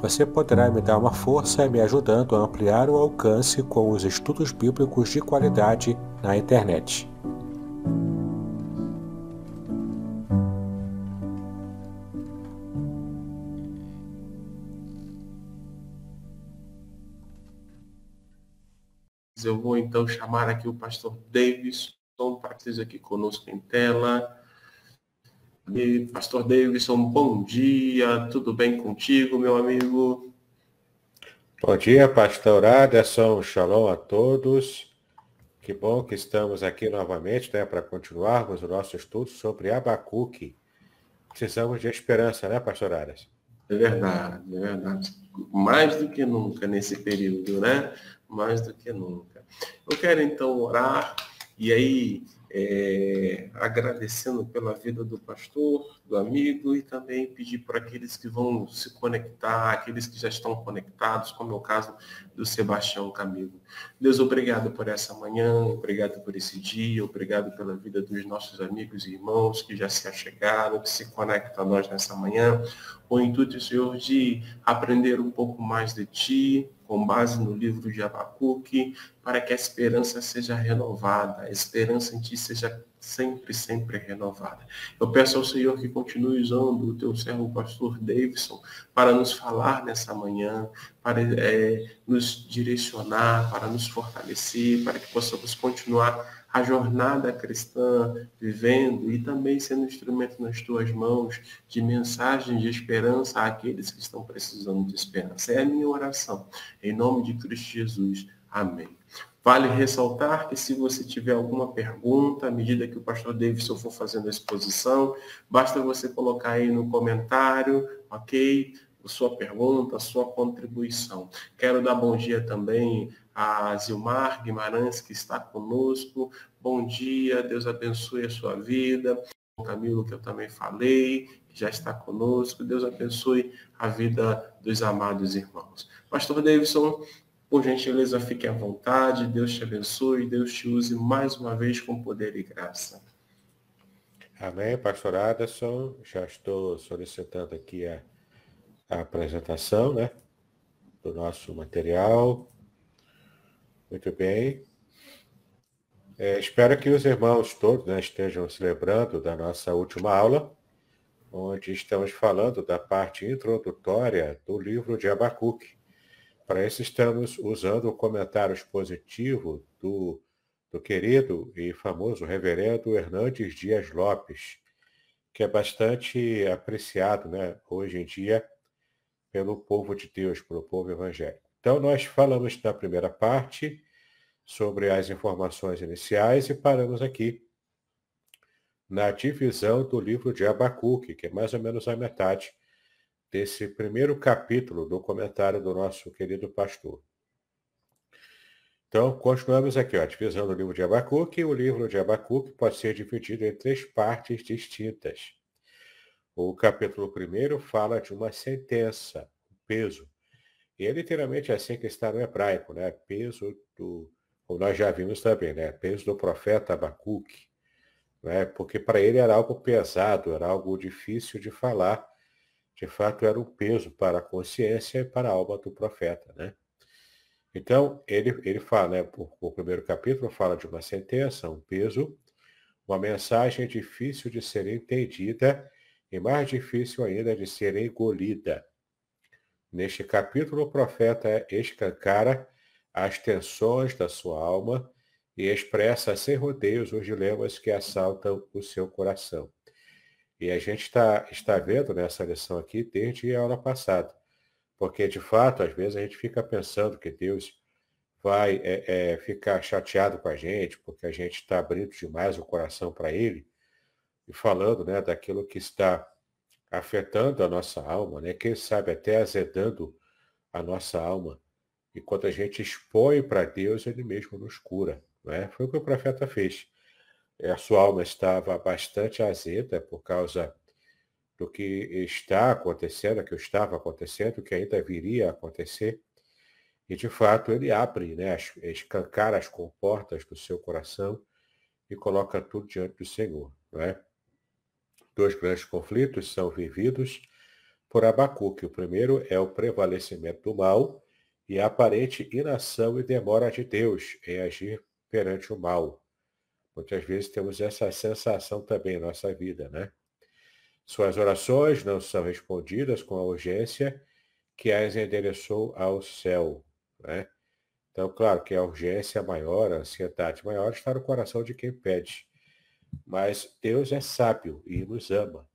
Você poderá me dar uma força me ajudando a ampliar o alcance com os estudos bíblicos de qualidade na internet. Eu vou então chamar aqui o pastor que esteja aqui conosco em tela. E, pastor Davidson, bom dia, tudo bem contigo, meu amigo? Bom dia, pastor Aderson, shalom a todos. Que bom que estamos aqui novamente, né, para continuarmos o nosso estudo sobre Abacuque. Precisamos de esperança, né, pastor Aras? É verdade, é verdade. Mais do que nunca nesse período, né? Mais do que nunca. Eu quero então orar e aí é, agradecendo pela vida do pastor, do amigo e também pedir para aqueles que vão se conectar, aqueles que já estão conectados, como é o caso do Sebastião Camilo. Deus, obrigado por essa manhã, obrigado por esse dia, obrigado pela vida dos nossos amigos e irmãos que já se achegaram, que se conectam a nós nessa manhã. O intuito, Senhor, de aprender um pouco mais de Ti, com base no livro de Abacuque, para que a esperança seja renovada, a esperança em Ti seja sempre, sempre renovada. Eu peço ao Senhor que continue usando o teu servo pastor Davidson para nos falar nessa manhã, para é, nos direcionar, para nos fortalecer, para que possamos continuar a jornada cristã, vivendo e também sendo instrumento nas tuas mãos de mensagem de esperança àqueles que estão precisando de esperança. É a minha oração. Em nome de Cristo Jesus. Amém. Vale ressaltar que se você tiver alguma pergunta, à medida que o pastor Davidson for fazendo a exposição, basta você colocar aí no comentário, ok? Sua pergunta, sua contribuição. Quero dar bom dia também a Zilmar Guimarães, que está conosco. Bom dia, Deus abençoe a sua vida. O Camilo, que eu também falei, que já está conosco. Deus abençoe a vida dos amados irmãos. Pastor Davidson, por gentileza, fique à vontade. Deus te abençoe. Deus te use mais uma vez com poder e graça. Amém, pastor Aderson. Já estou solicitando aqui a, a apresentação né, do nosso material. Muito bem. É, espero que os irmãos todos né, estejam se lembrando da nossa última aula, onde estamos falando da parte introdutória do livro de Abacuque. Para isso estamos usando o comentário expositivo do, do querido e famoso reverendo Hernandes Dias Lopes, que é bastante apreciado né, hoje em dia pelo povo de Deus, pelo povo evangélico. Então, nós falamos na primeira parte sobre as informações iniciais e paramos aqui na divisão do livro de Abacuque, que é mais ou menos a metade desse primeiro capítulo do comentário do nosso querido pastor. Então, continuamos aqui, ó, a divisão do livro de Abacuque. O livro de Abacuque pode ser dividido em três partes distintas. O capítulo primeiro fala de uma sentença, um peso, e é literalmente assim que está no hebraico, né? Peso do, como nós já vimos também, né? Peso do profeta Abacuque, né? Porque para ele era algo pesado, era algo difícil de falar. De fato, era um peso para a consciência e para a alma do profeta, né? Então, ele, ele fala, né, por, o primeiro capítulo fala de uma sentença, um peso, uma mensagem difícil de ser entendida e mais difícil ainda de ser engolida. Neste capítulo, o profeta escancara as tensões da sua alma e expressa sem rodeios os dilemas que assaltam o seu coração. E a gente está, está vendo nessa lição aqui desde a aula passada. Porque, de fato, às vezes a gente fica pensando que Deus vai é, é, ficar chateado com a gente, porque a gente está abrindo demais o coração para Ele, e falando né, daquilo que está afetando a nossa alma, né? quem sabe até azedando a nossa alma. E quando a gente expõe para Deus, Ele mesmo nos cura. Né? Foi o que o profeta fez. A sua alma estava bastante azeda por causa do que está acontecendo, que estava acontecendo, que ainda viria a acontecer. E, de fato, ele abre, né, escancara as comportas do seu coração e coloca tudo diante do Senhor. Não é? Dois grandes conflitos são vividos por Abacuque. O primeiro é o prevalecimento do mal e a aparente inação e demora de Deus em agir perante o mal. Muitas vezes temos essa sensação também em nossa vida, né? Suas orações não são respondidas com a urgência que as endereçou ao céu. Né? Então, claro que a urgência maior, a ansiedade maior está no coração de quem pede. Mas Deus é sábio e nos ama.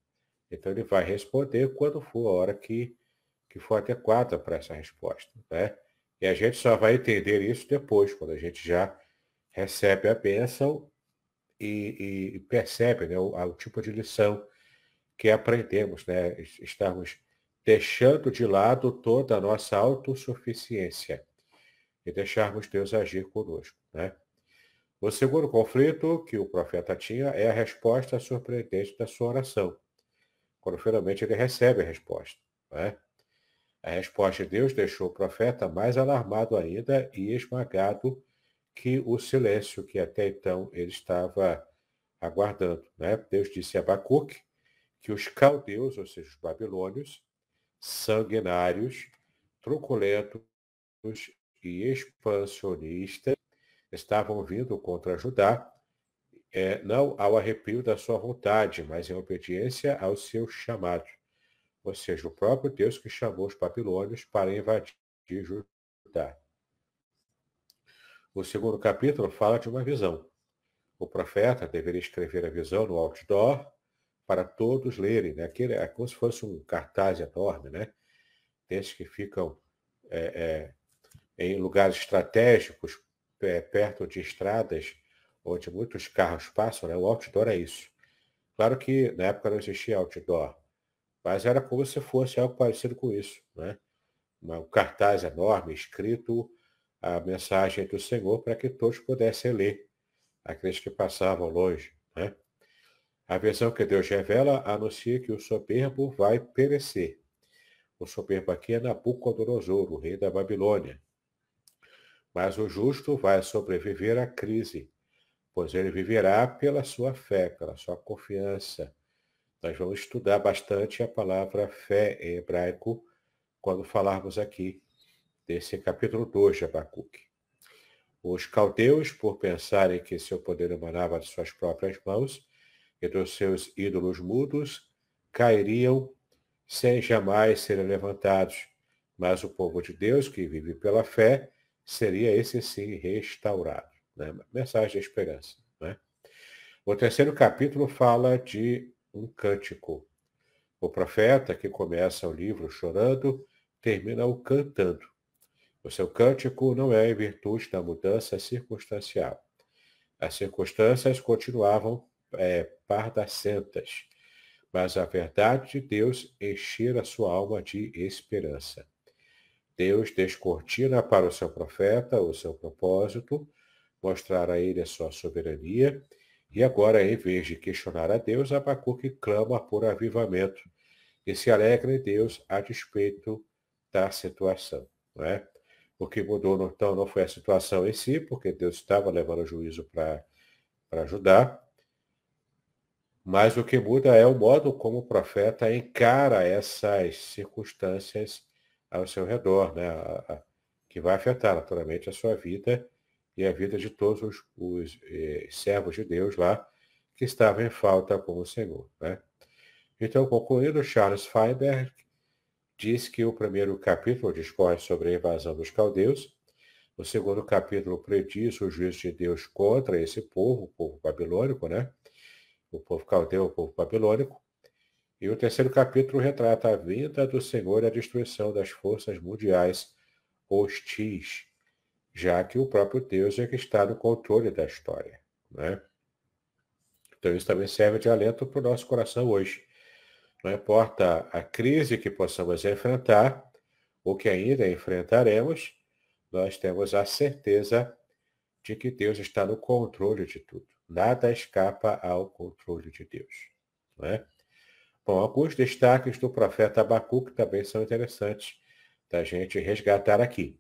Então ele vai responder quando for a hora que, que for adequada para essa resposta. Né? E a gente só vai entender isso depois, quando a gente já recebe a bênção e, e percebe né, o, o tipo de lição que aprendemos, né? Estamos deixando de lado toda a nossa autossuficiência e deixarmos Deus agir conosco, né? O segundo conflito que o profeta tinha é a resposta surpreendente da sua oração, quando finalmente ele recebe a resposta. Né? A resposta de Deus deixou o profeta mais alarmado ainda e esmagado que o silêncio que até então ele estava aguardando. Né? Deus disse a Abacuque que os caldeus, ou seja, os babilônios, sanguinários, truculentos e expansionistas, estavam vindo contra Judá, é, não ao arrepio da sua vontade, mas em obediência ao seu chamado. Ou seja, o próprio Deus que chamou os babilônios para invadir Judá. O segundo capítulo fala de uma visão. O profeta deveria escrever a visão no outdoor para todos lerem, né? Aquele, é como se fosse um cartaz enorme, né? Desses que ficam é, é, em lugares estratégicos, é, perto de estradas, onde muitos carros passam, né? O outdoor é isso. Claro que na época não existia outdoor, mas era como se fosse algo parecido com isso, né? Um cartaz enorme escrito a mensagem do Senhor para que todos pudessem ler, aqueles que passavam longe, né? A visão que Deus revela anuncia que o soberbo vai perecer. O soberbo aqui é Nabucodonosor, o rei da Babilônia. Mas o justo vai sobreviver à crise, pois ele viverá pela sua fé, pela sua confiança. Nós vamos estudar bastante a palavra fé em hebraico quando falarmos aqui desse capítulo 2 de Abacuque. Os caldeus, por pensarem que seu poder emanava de suas próprias mãos, e dos seus ídolos mudos cairiam sem jamais serem levantados. Mas o povo de Deus, que vive pela fé, seria esse sim restaurado. Né? Mensagem de esperança. Né? O terceiro capítulo fala de um cântico. O profeta, que começa o livro chorando, termina-o cantando. O seu cântico não é em virtude da mudança circunstancial. As circunstâncias continuavam é, pardacentas, mas a verdade de Deus encher a sua alma de esperança. Deus descortina para o seu profeta o seu propósito, mostrar a ele a sua soberania, e agora, em vez de questionar a Deus, Abacuque clama por avivamento e se alegra em Deus a despeito da situação. Não é? O que mudou, então, não foi a situação em si, porque Deus estava levando juízo para ajudar, mas o que muda é o modo como o profeta encara essas circunstâncias ao seu redor, né? que vai afetar naturalmente a sua vida e a vida de todos os, os eh, servos de Deus lá que estavam em falta com o Senhor. Né? Então, concluindo, Charles Feinberg diz que o primeiro capítulo discorre sobre a invasão dos caldeus, O segundo capítulo prediz o juízo de Deus contra esse povo, o povo babilônico, né? O povo caldeu, o povo babilônico. E o terceiro capítulo retrata a vinda do Senhor e a destruição das forças mundiais hostis, já que o próprio Deus é que está no controle da história. Né? Então isso também serve de alento para o nosso coração hoje. Não importa a crise que possamos enfrentar, ou que ainda enfrentaremos, nós temos a certeza de que Deus está no controle de tudo. Nada escapa ao controle de Deus. É? Bom, alguns destaques do profeta Abacuque também são interessantes da gente resgatar aqui.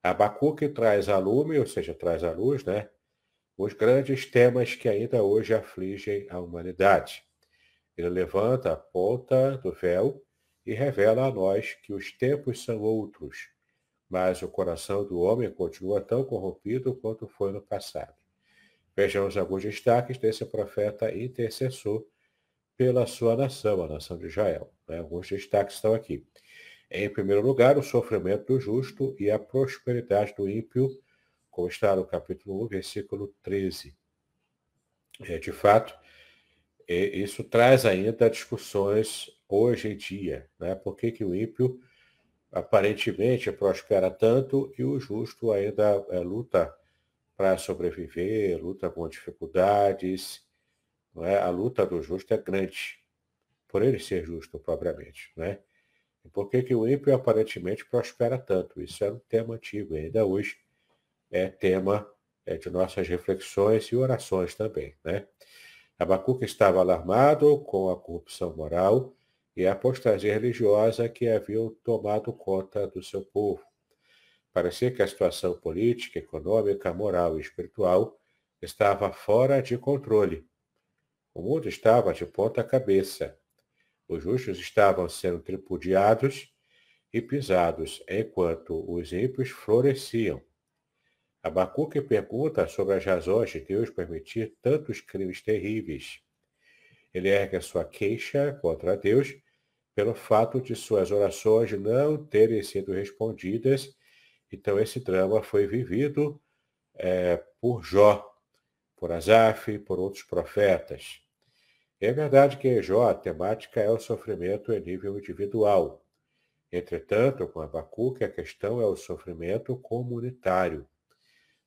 Abacuque traz a lume, ou seja, traz à luz, né? Os grandes temas que ainda hoje afligem a humanidade. Ele levanta a ponta do véu e revela a nós que os tempos são outros, mas o coração do homem continua tão corrompido quanto foi no passado. Vejamos alguns destaques desse profeta intercessor pela sua nação, a nação de Israel. Né? Alguns destaques estão aqui. Em primeiro lugar, o sofrimento do justo e a prosperidade do ímpio, como está no capítulo 1, versículo 13. É, de fato, é, isso traz ainda discussões hoje em dia. Né? Por que, que o ímpio aparentemente prospera tanto e o justo ainda é, luta para sobreviver, luta com dificuldades. É? A luta do justo é grande, por ele ser justo propriamente. Né? E por que, que o ímpio aparentemente prospera tanto? Isso é um tema antigo, ainda hoje é tema é, de nossas reflexões e orações também. Né? Abacuque estava alarmado com a corrupção moral e a apostasia religiosa que haviam tomado conta do seu povo. Parecia que a situação política, econômica, moral e espiritual estava fora de controle. O mundo estava de ponta cabeça. Os justos estavam sendo tripudiados e pisados, enquanto os ímpios floresciam. Abacuque pergunta sobre as razões de Deus permitir tantos crimes terríveis. Ele ergue a sua queixa contra Deus pelo fato de suas orações não terem sido respondidas. Então, esse drama foi vivido é, por Jó, por Asaf, por outros profetas. É verdade que em Jó a temática é o sofrimento em nível individual. Entretanto, com Abacuque, a questão é o sofrimento comunitário.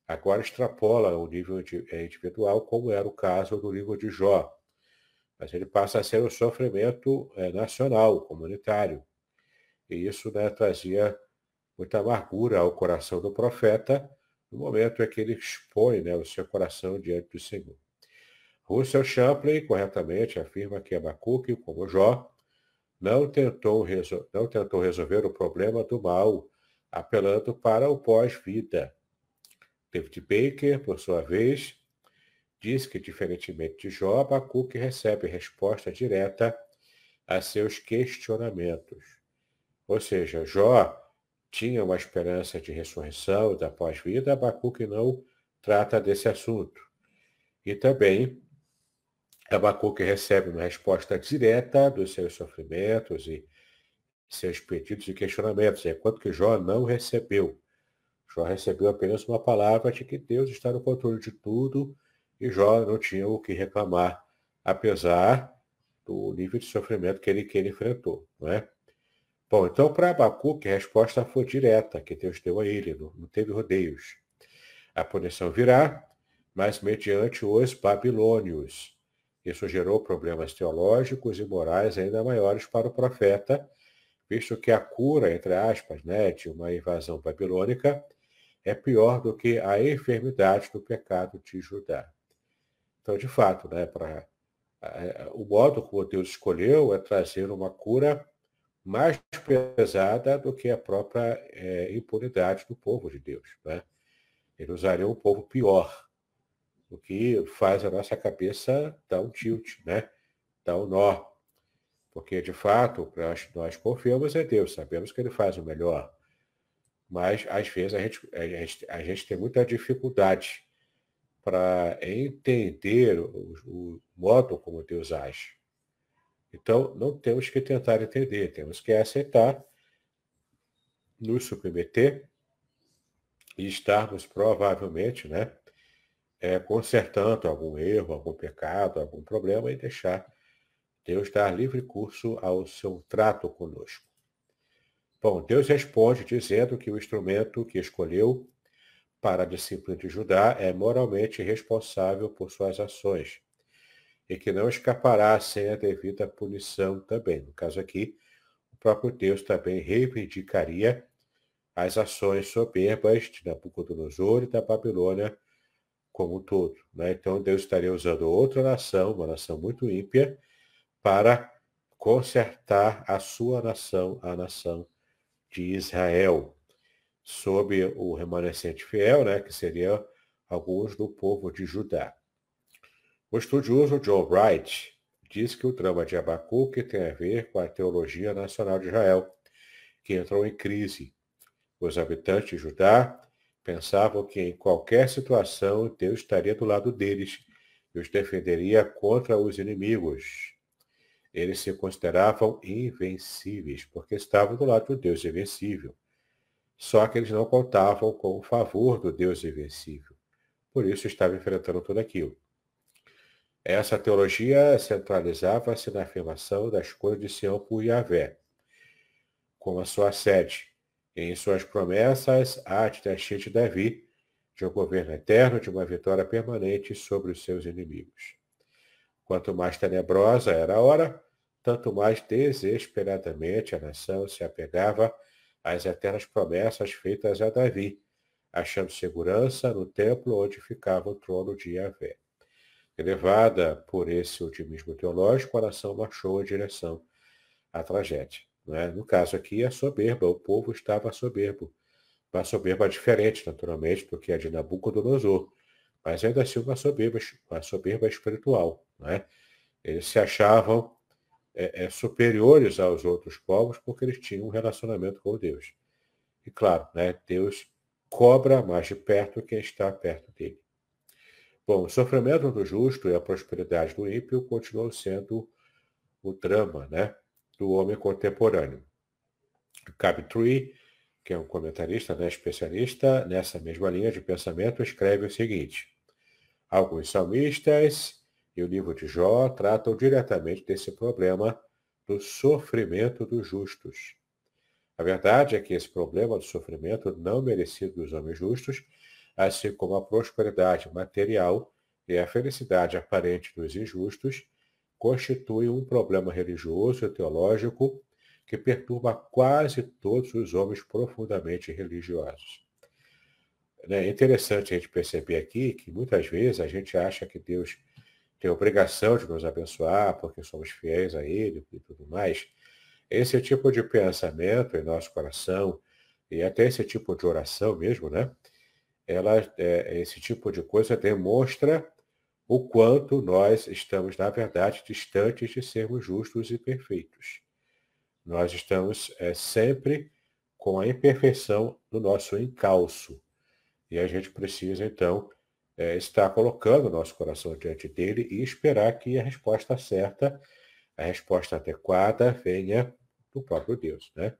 Agora extrapola o nível é, individual, como era o caso do livro de Jó. Mas ele passa a ser o sofrimento é, nacional, comunitário. E isso né, trazia muita amargura ao coração do profeta no momento em que ele expõe né, o seu coração diante do Senhor. Russell Champlin corretamente afirma que Abacuque, como Jó, não tentou, não tentou resolver o problema do mal, apelando para o pós-vida. David Baker, por sua vez, diz que, diferentemente de Jó, Abacuque recebe resposta direta a seus questionamentos. Ou seja, Jó tinha uma esperança de ressurreição da pós-vida, Abacuque não trata desse assunto. E também Abacuque recebe uma resposta direta dos seus sofrimentos e seus pedidos e questionamentos, enquanto que Jó não recebeu. Jó recebeu apenas uma palavra de que Deus está no controle de tudo e Jó não tinha o que reclamar, apesar do nível de sofrimento que ele, que ele enfrentou. Não é? Bom, então para Abacuque a resposta foi direta, que Deus deu a ele, não, não teve rodeios. A punição virá, mas mediante os babilônios isso gerou problemas teológicos e morais ainda maiores para o profeta, visto que a cura, entre aspas, né, de uma invasão babilônica é pior do que a enfermidade do pecado de Judá. Então, de fato, né, pra, o modo como Deus escolheu é trazer uma cura mais pesada do que a própria é, impunidade do povo de Deus. Né? Ele usaria um povo pior o que faz a nossa cabeça dar um tilt, né? dar um nó. Porque, de fato, nós, nós confiamos em Deus, sabemos que Ele faz o melhor. Mas, às vezes, a gente, a gente, a gente tem muita dificuldade para entender o, o modo como Deus age. Então, não temos que tentar entender, temos que aceitar, nos submeter e estarmos provavelmente, né, é, consertando algum erro, algum pecado, algum problema e deixar Deus dar livre curso ao seu trato conosco. Bom, Deus responde dizendo que o instrumento que escolheu para a disciplina de Judá é moralmente responsável por suas ações e que não escapará sem a devida punição também. No caso aqui, o próprio Deus também reivindicaria as ações soberbas de Nabucodonosor e da Babilônia como um todo. Né? Então Deus estaria usando outra nação, uma nação muito ímpia, para consertar a sua nação, a nação de Israel, sob o remanescente fiel, né, que seria alguns do povo de Judá. O estudioso John Wright diz que o drama de Abacuque tem a ver com a teologia nacional de Israel, que entrou em crise. Os habitantes de Judá pensavam que em qualquer situação Deus estaria do lado deles e os defenderia contra os inimigos. Eles se consideravam invencíveis, porque estavam do lado do Deus invencível. Só que eles não contavam com o favor do Deus invencível. Por isso estavam enfrentando tudo aquilo. Essa teologia centralizava-se na afirmação da escolha de Sião por Yahvé, como a sua sede, em suas promessas a dinastia de Davi, de um governo eterno, de uma vitória permanente sobre os seus inimigos. Quanto mais tenebrosa era a hora, tanto mais desesperadamente a nação se apegava às eternas promessas feitas a Davi, achando segurança no templo onde ficava o trono de Yahvé. Elevada por esse otimismo teológico, a nação marchou em direção à tragédia. É? No caso aqui, a soberba, o povo estava soberbo. Uma soberba diferente, naturalmente, do que a de Nabucodonosor, mas ainda assim uma soberba, uma soberba espiritual. É? Eles se achavam é, é, superiores aos outros povos porque eles tinham um relacionamento com Deus. E claro, né, Deus cobra mais de perto quem está perto dele. Bom, o sofrimento do justo e a prosperidade do ímpio continuam sendo o drama né, do homem contemporâneo. Cabe Tree, que é um comentarista, né, especialista nessa mesma linha de pensamento, escreve o seguinte: Alguns salmistas e o livro de Jó tratam diretamente desse problema do sofrimento dos justos. A verdade é que esse problema do sofrimento não merecido dos homens justos assim como a prosperidade material e a felicidade aparente dos injustos, constituem um problema religioso e teológico que perturba quase todos os homens profundamente religiosos. É interessante a gente perceber aqui que muitas vezes a gente acha que Deus tem obrigação de nos abençoar porque somos fiéis a Ele e tudo mais. Esse tipo de pensamento em nosso coração e até esse tipo de oração mesmo, né? ela, é, esse tipo de coisa demonstra o quanto nós estamos, na verdade, distantes de sermos justos e perfeitos. Nós estamos é, sempre com a imperfeição do nosso encalço. E a gente precisa, então, é, estar colocando o nosso coração diante dele e esperar que a resposta certa, a resposta adequada, venha do próprio Deus. Né?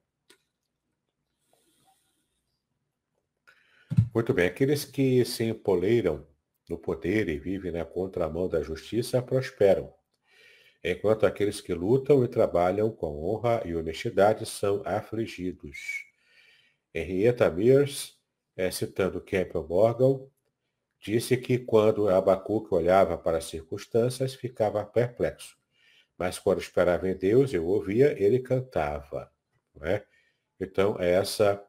Muito bem, aqueles que se empoleiram no poder e vivem na contramão da justiça prosperam, enquanto aqueles que lutam e trabalham com honra e honestidade são afligidos. Henrietta Mears, é, citando Campbell Morgan, disse que quando Abacuque olhava para as circunstâncias, ficava perplexo, mas quando esperava em Deus e o ouvia, ele cantava. É? Então, é essa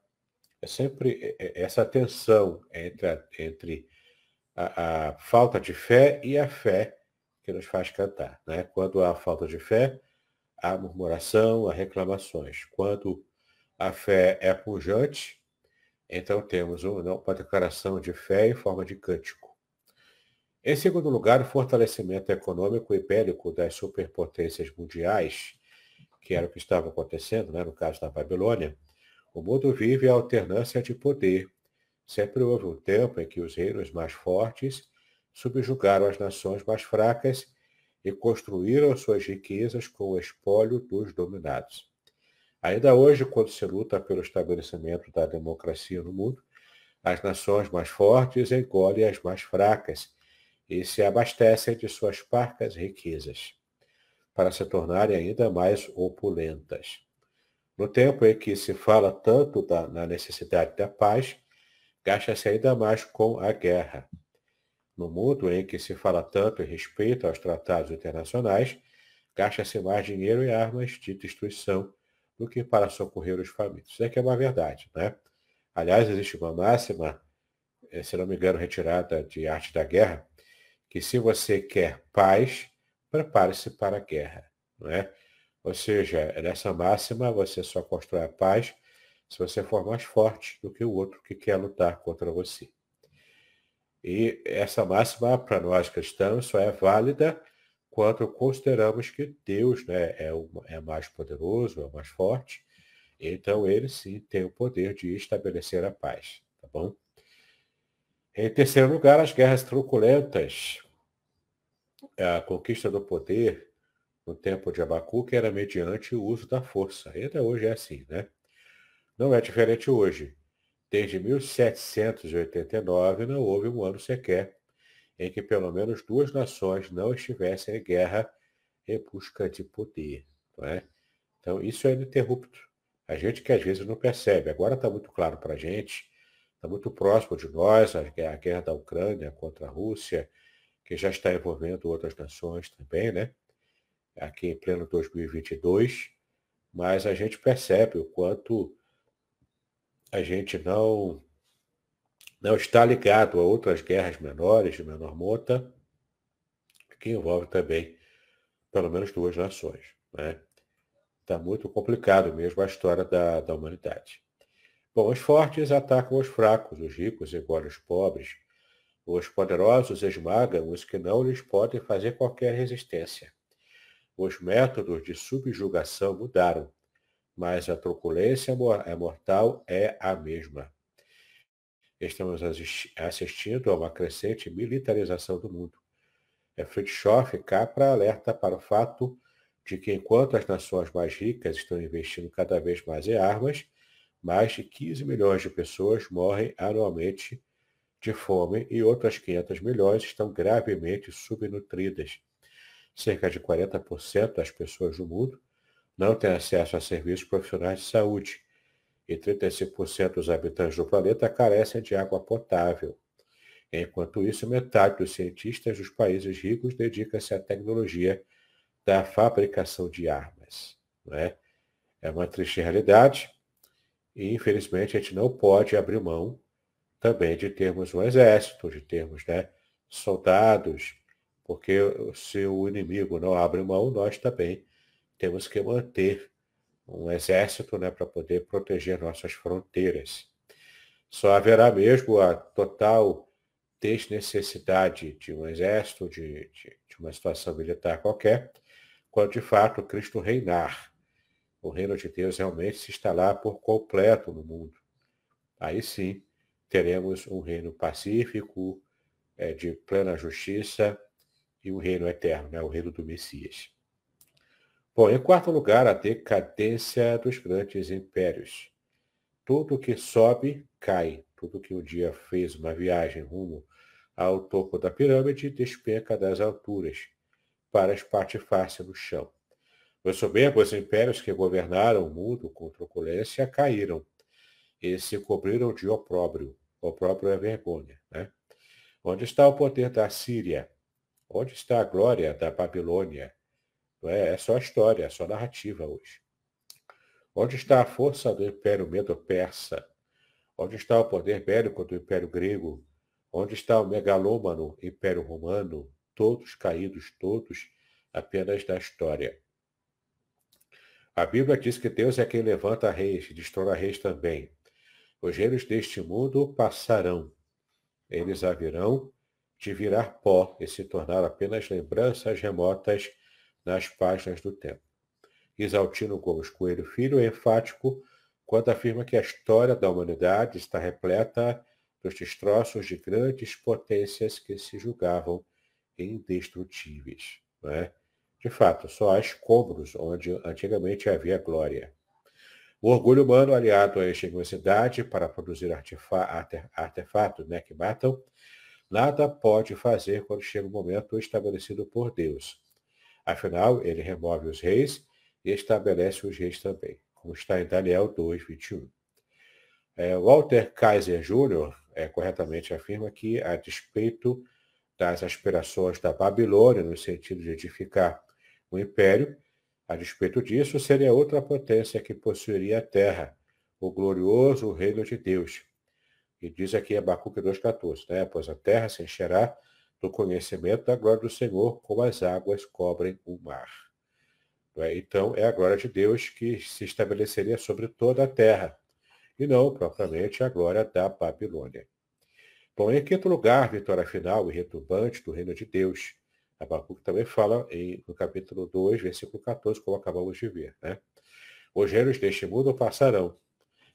é sempre essa tensão entre, a, entre a, a, falta de fé e a fé que nos faz cantar. Né? Quando há falta de fé, há murmuração, há reclamações. Quando a fé é pujante, então temos uma declaração de fé em forma de cântico. Em segundo lugar, o fortalecimento econômico e bélico das superpotências mundiais, que era o que estava acontecendo, né, no caso da Babilônia, o mundo vive a alternância de poder. Sempre houve um tempo em que os reinos mais fortes subjugaram as nações mais fracas e construíram suas riquezas com o espólio dos dominados. Ainda hoje, quando se luta pelo estabelecimento da democracia no mundo, As nações mais fortes engolem as mais fracas e se abastecem de suas parcas riquezas, para se tornarem ainda mais opulentas. No tempo em que se fala tanto da, na necessidade da paz, gasta-se ainda mais com a guerra. No mundo em que se fala tanto em respeito aos tratados internacionais, gasta-se mais dinheiro em armas de destruição do que para socorrer os famintos. Isso aqui é uma verdade, né? Aliás, existe uma máxima, eh, se não me engano, retirada de Arte da Guerra, que se você quer paz, prepare-se para a guerra, não é? Ou seja, nessa máxima você só constrói a paz se você for mais forte do que o outro que quer lutar contra você. E essa máxima, para nós cristãos, só é válida quando consideramos que Deus né, é, o, é mais poderoso, é mais forte, então ele sim tem o poder de estabelecer a paz, tá bom? Em terceiro lugar, as guerras truculentas. A conquista do poder no tempo de Abacuque era mediante o uso da força. E até hoje é assim, né? Não é diferente hoje. Desde 1789 não houve um ano sequer em que pelo menos duas nações não estivessem em guerra em busca de poder. É? Então isso é ininterrupto. A gente que às vezes não percebe. Agora está muito claro para a gente, está muito próximo de nós, a guerra da Ucrânia contra a Rússia, que já está envolvendo outras nações também, né? Aqui em pleno 2022. Mas a gente percebe o quanto a gente não, não está ligado a outras guerras menores, de menor monta, que envolve também pelo menos duas nações. Né? Está muito complicado mesmo a história da, da humanidade. Bom, os fortes atacam os fracos, os ricos engolem os pobres, os poderosos esmagam os que não lhes podem fazer qualquer resistência. Os métodos de subjugação mudaram mas a truculência mortal é a mesma. Estamos assistindo a uma crescente militarização do mundo. É Fritjof Capra alerta para o fato de que enquanto as nações mais ricas estão investindo cada vez mais em armas, mais de 15 milhões de pessoas morrem anualmente de fome e outras 500 milhões estão gravemente subnutridas. Cerca de 40% das pessoas do mundo não têm acesso a serviços profissionais de saúde e 35% dos habitantes do planeta carecem de água potável. Enquanto isso, metade dos cientistas dos países ricos dedica-se à tecnologia da fabricação de armas. Não é? é uma triste realidade e, infelizmente, a gente não pode abrir mão também de termos um exército, de termos né, soldados, porque se o inimigo não abre mão, nós também temos que manter um exército né, para poder proteger nossas fronteiras. Só haverá mesmo a total desnecessidade de um exército, de, de, de uma situação militar qualquer, quando de fato Cristo reinar. O reino de Deus realmente se instalar por completo no mundo. Aí sim teremos um reino pacífico, é, de plena justiça e um reino eterno, né, o reino do Messias. Bom, em quarto lugar, a decadência dos grandes impérios. Tudo que sobe, cai. Tudo que um dia fez uma viagem rumo ao topo da pirâmide despenca das alturas para espatifar-se no chão. Os soberbos impérios que governaram o mundo com truculência caíram e se cobriram de opróbrio. Opróbrio é vergonha. Né? Onde está o poder da Síria? Onde está a glória da Babilônia? É, é só história, é só narrativa hoje. Onde está a força do Império Medo-Persa? Onde está o poder bélico do Império Grego? Onde está o megalômano Império Romano? Todos caídos, todos apenas da história. A Bíblia diz que Deus é quem levanta reis destrói reis também. Os reinos deste mundo passarão. Eles haverão de virar pó e se tornar apenas lembranças remotas nas páginas do tempo. Isaltino Gomes Coelho Filho é enfático quando afirma que a história da humanidade está repleta dos destroços de grandes potências que se julgavam indestrutíveis. É? De fato, só há escombros onde antigamente havia glória. O orgulho humano, aliado à engenhosidade para produzir artefatos né, que matam, nada pode fazer quando chega o momento estabelecido por Deus. Afinal, ele remove os reis e estabelece os reis também, como está em Daniel 2, 21. É, Walter Kaiser Jr. É, corretamente afirma que, a despeito das aspirações da Babilônia no sentido de edificar um império, a despeito disso, seria outra potência que possuiria a terra, o glorioso reino de Deus. E diz aqui Abacuque 2,14, né? Pois a terra se encherá do conhecimento da glória do Senhor, como as águas cobrem o mar. É? Então, é a glória de Deus que se estabeleceria sobre toda a terra, e não propriamente a glória da Babilônia. Bom, em quinto lugar, vitória final e retumbante do reino de Deus. Abacuque também fala em, no capítulo 2, versículo 14, como acabamos de ver. Né? Os reinos deste mundo passarão,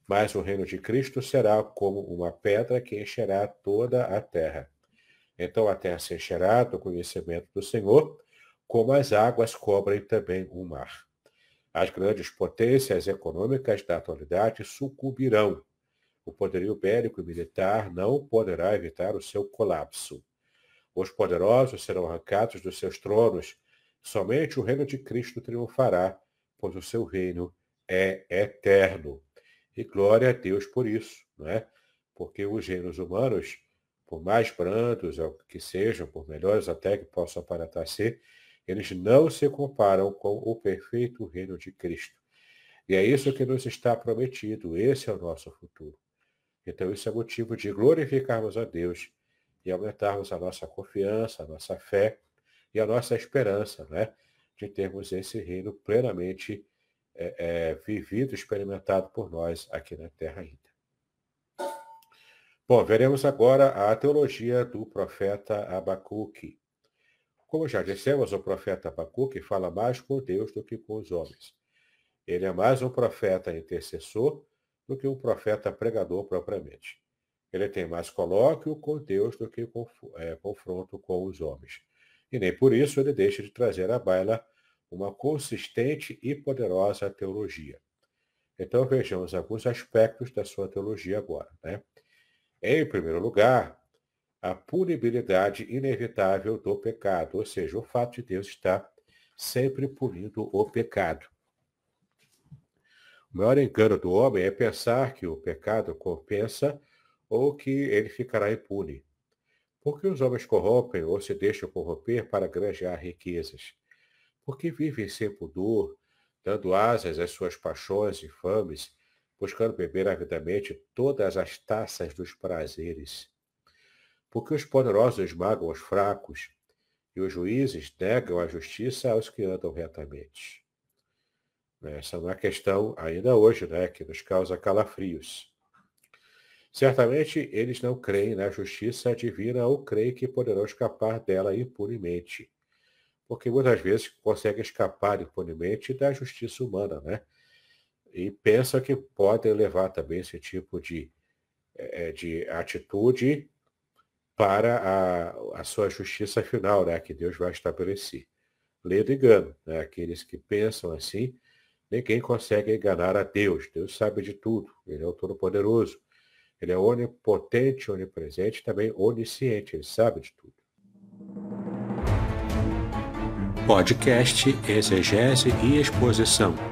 mas o reino de Cristo será como uma pedra que encherá toda a terra. Então a terra se encherá do conhecimento do Senhor, como as águas cobrem também o mar. As grandes potências econômicas da atualidade sucumbirão. O poderio bélico e militar não poderá evitar o seu colapso. Os poderosos serão arrancados dos seus tronos. Somente o reino de Cristo triunfará, pois o seu reino é eterno. E glória a Deus por isso, não é? Porque os reinos humanos, por mais brandos que sejam, por melhores até que possam aparentar ser, eles não se comparam com o perfeito reino de Cristo. E é isso que nos está prometido. Esse é o nosso futuro. Então, isso é motivo de glorificarmos a Deus e aumentarmos a nossa confiança, a nossa fé e a nossa esperança, né? De termos esse reino plenamente é, é, vivido, experimentado por nós aqui na Terra ainda. Bom, veremos agora a teologia do profeta Abacuque. Como já dissemos, o profeta Abacuque fala mais com Deus do que com os homens. Ele é mais um profeta intercessor do que um profeta pregador propriamente. Ele tem mais colóquio com Deus do que é, confronto com os homens. E nem por isso ele deixa de trazer à baila uma consistente e poderosa teologia. Então vejamos alguns aspectos da sua teologia agora. Né? Em primeiro lugar, a punibilidade inevitável do pecado, ou seja, o fato de Deus estar sempre punindo o pecado. O maior engano do homem é pensar que o pecado compensa ou que ele ficará impune. Porque os homens corrompem ou se deixam corromper para granjear riquezas? Porque vivem sem pudor, dando asas às suas paixões infames, buscando beber avidamente todas as taças dos prazeres. Porque os poderosos esmagam os fracos, e os juízes negam a justiça aos que andam retamente. Essa é uma questão ainda hoje, né, que nos causa calafrios. Certamente eles não creem na justiça divina ou creem que poderão escapar dela impunemente. Porque muitas vezes conseguem escapar impunemente da justiça humana, né? E pensam que podem levar também esse tipo de, eh, eh, de atitude para a, a sua justiça final, né? Que Deus vai estabelecer. Ledo engano, né? Aqueles que pensam assim, ninguém consegue enganar a Deus. Deus sabe de tudo. Ele é o Todo-Poderoso. Ele é onipotente, onipresente, também onisciente, ele sabe de tudo. Podcast Exegese e Exposição.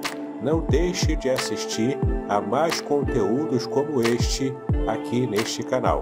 não deixe de assistir a mais conteúdos como este aqui neste canal.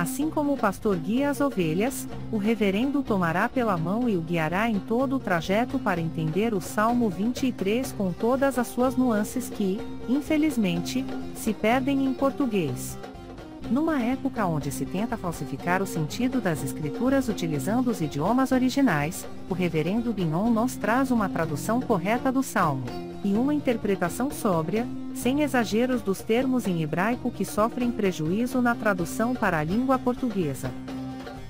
Assim como o pastor guia as ovelhas, o reverendo tomará pela mão e o guiará em todo o trajeto para entender o Salmo 23 com todas as suas nuances que, infelizmente, se perdem em português. Numa época onde se tenta falsificar o sentido das escrituras utilizando os idiomas originais, o reverendo Binon nos traz uma tradução correta do Salmo, e uma interpretação sóbria, sem exageros dos termos em hebraico que sofrem prejuízo na tradução para a língua portuguesa.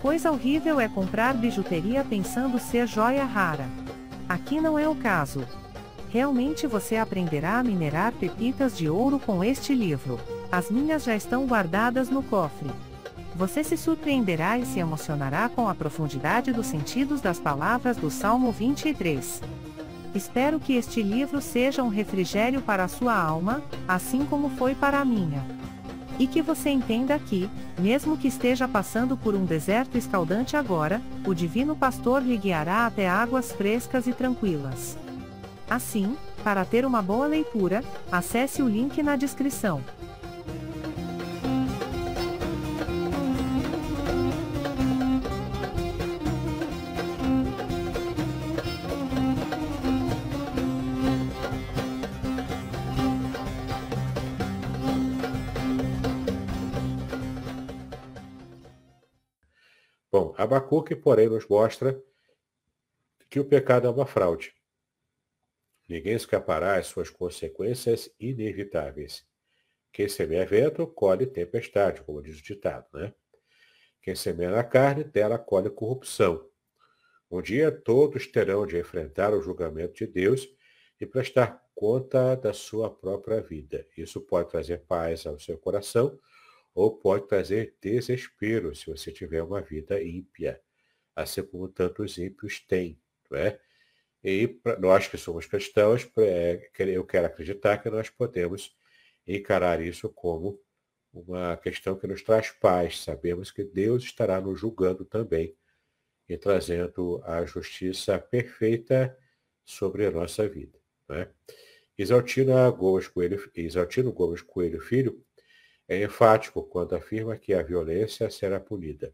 Coisa horrível é comprar bijuteria pensando ser joia rara. Aqui não é o caso. Realmente você aprenderá a minerar pepitas de ouro com este livro. As minhas já estão guardadas no cofre. Você se surpreenderá e se emocionará com a profundidade dos sentidos das palavras do Salmo 23. Espero que este livro seja um refrigério para a sua alma, assim como foi para a minha. E que você entenda que, mesmo que esteja passando por um deserto escaldante agora, o Divino Pastor lhe guiará até águas frescas e tranquilas. Assim, para ter uma boa leitura, acesse o link na descrição. Abacuque, porém, nos mostra que o pecado é uma fraude. Ninguém escapará às suas consequências inevitáveis. Quem semeia vento, colhe tempestade, como diz o ditado, né? Quem semeia na carne, dela colhe corrupção. Um dia todos terão de enfrentar o julgamento de Deus e prestar conta da sua própria vida. Isso pode trazer paz ao seu coração ou pode trazer desespero se você tiver uma vida ímpia, assim como tantos ímpios têm. Não é? E nós que somos cristãos, é, eu quero acreditar que nós podemos encarar isso como uma questão que nos traz paz. Sabemos que Deus estará nos julgando também e trazendo a justiça perfeita sobre a nossa vida. Né? Exaltino Gomes Coelho, Exaltino Gomes Coelho Filho é enfático quando afirma que a violência será punida.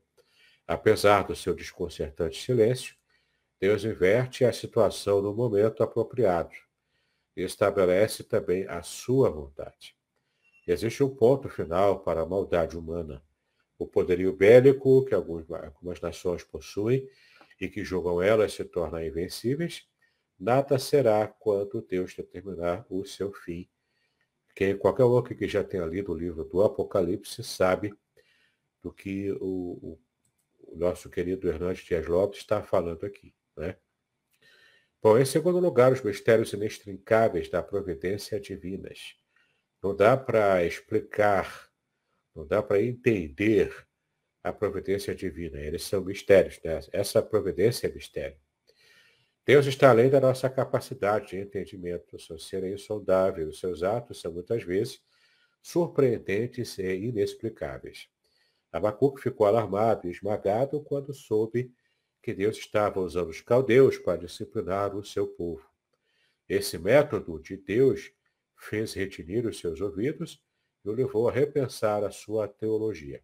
Apesar do seu desconcertante silêncio, Deus inverte a situação no momento apropriado e estabelece também a sua vontade. Existe um ponto final para a maldade humana. O poderio bélico que algumas nações possuem e que julgam elas se tornam invencíveis, nada será quando Deus determinar o seu fim que qualquer um que já tenha lido o livro do Apocalipse sabe do que o, o nosso querido Hernandes Dias Lopes está falando aqui. Né? Bom, em segundo lugar, os mistérios inextricáveis da providência divinas. Não dá para explicar, não dá para entender a providência divina. Eles são mistérios. Né? Essa providência é mistério. Deus está além da nossa capacidade de entendimento, seu ser é insondável, os seus atos são muitas vezes surpreendentes e inexplicáveis. Abacuque ficou alarmado e esmagado quando soube que Deus estava usando os caldeus para disciplinar o seu povo. Esse método de Deus fez retinir os seus ouvidos e o levou a repensar a sua teologia.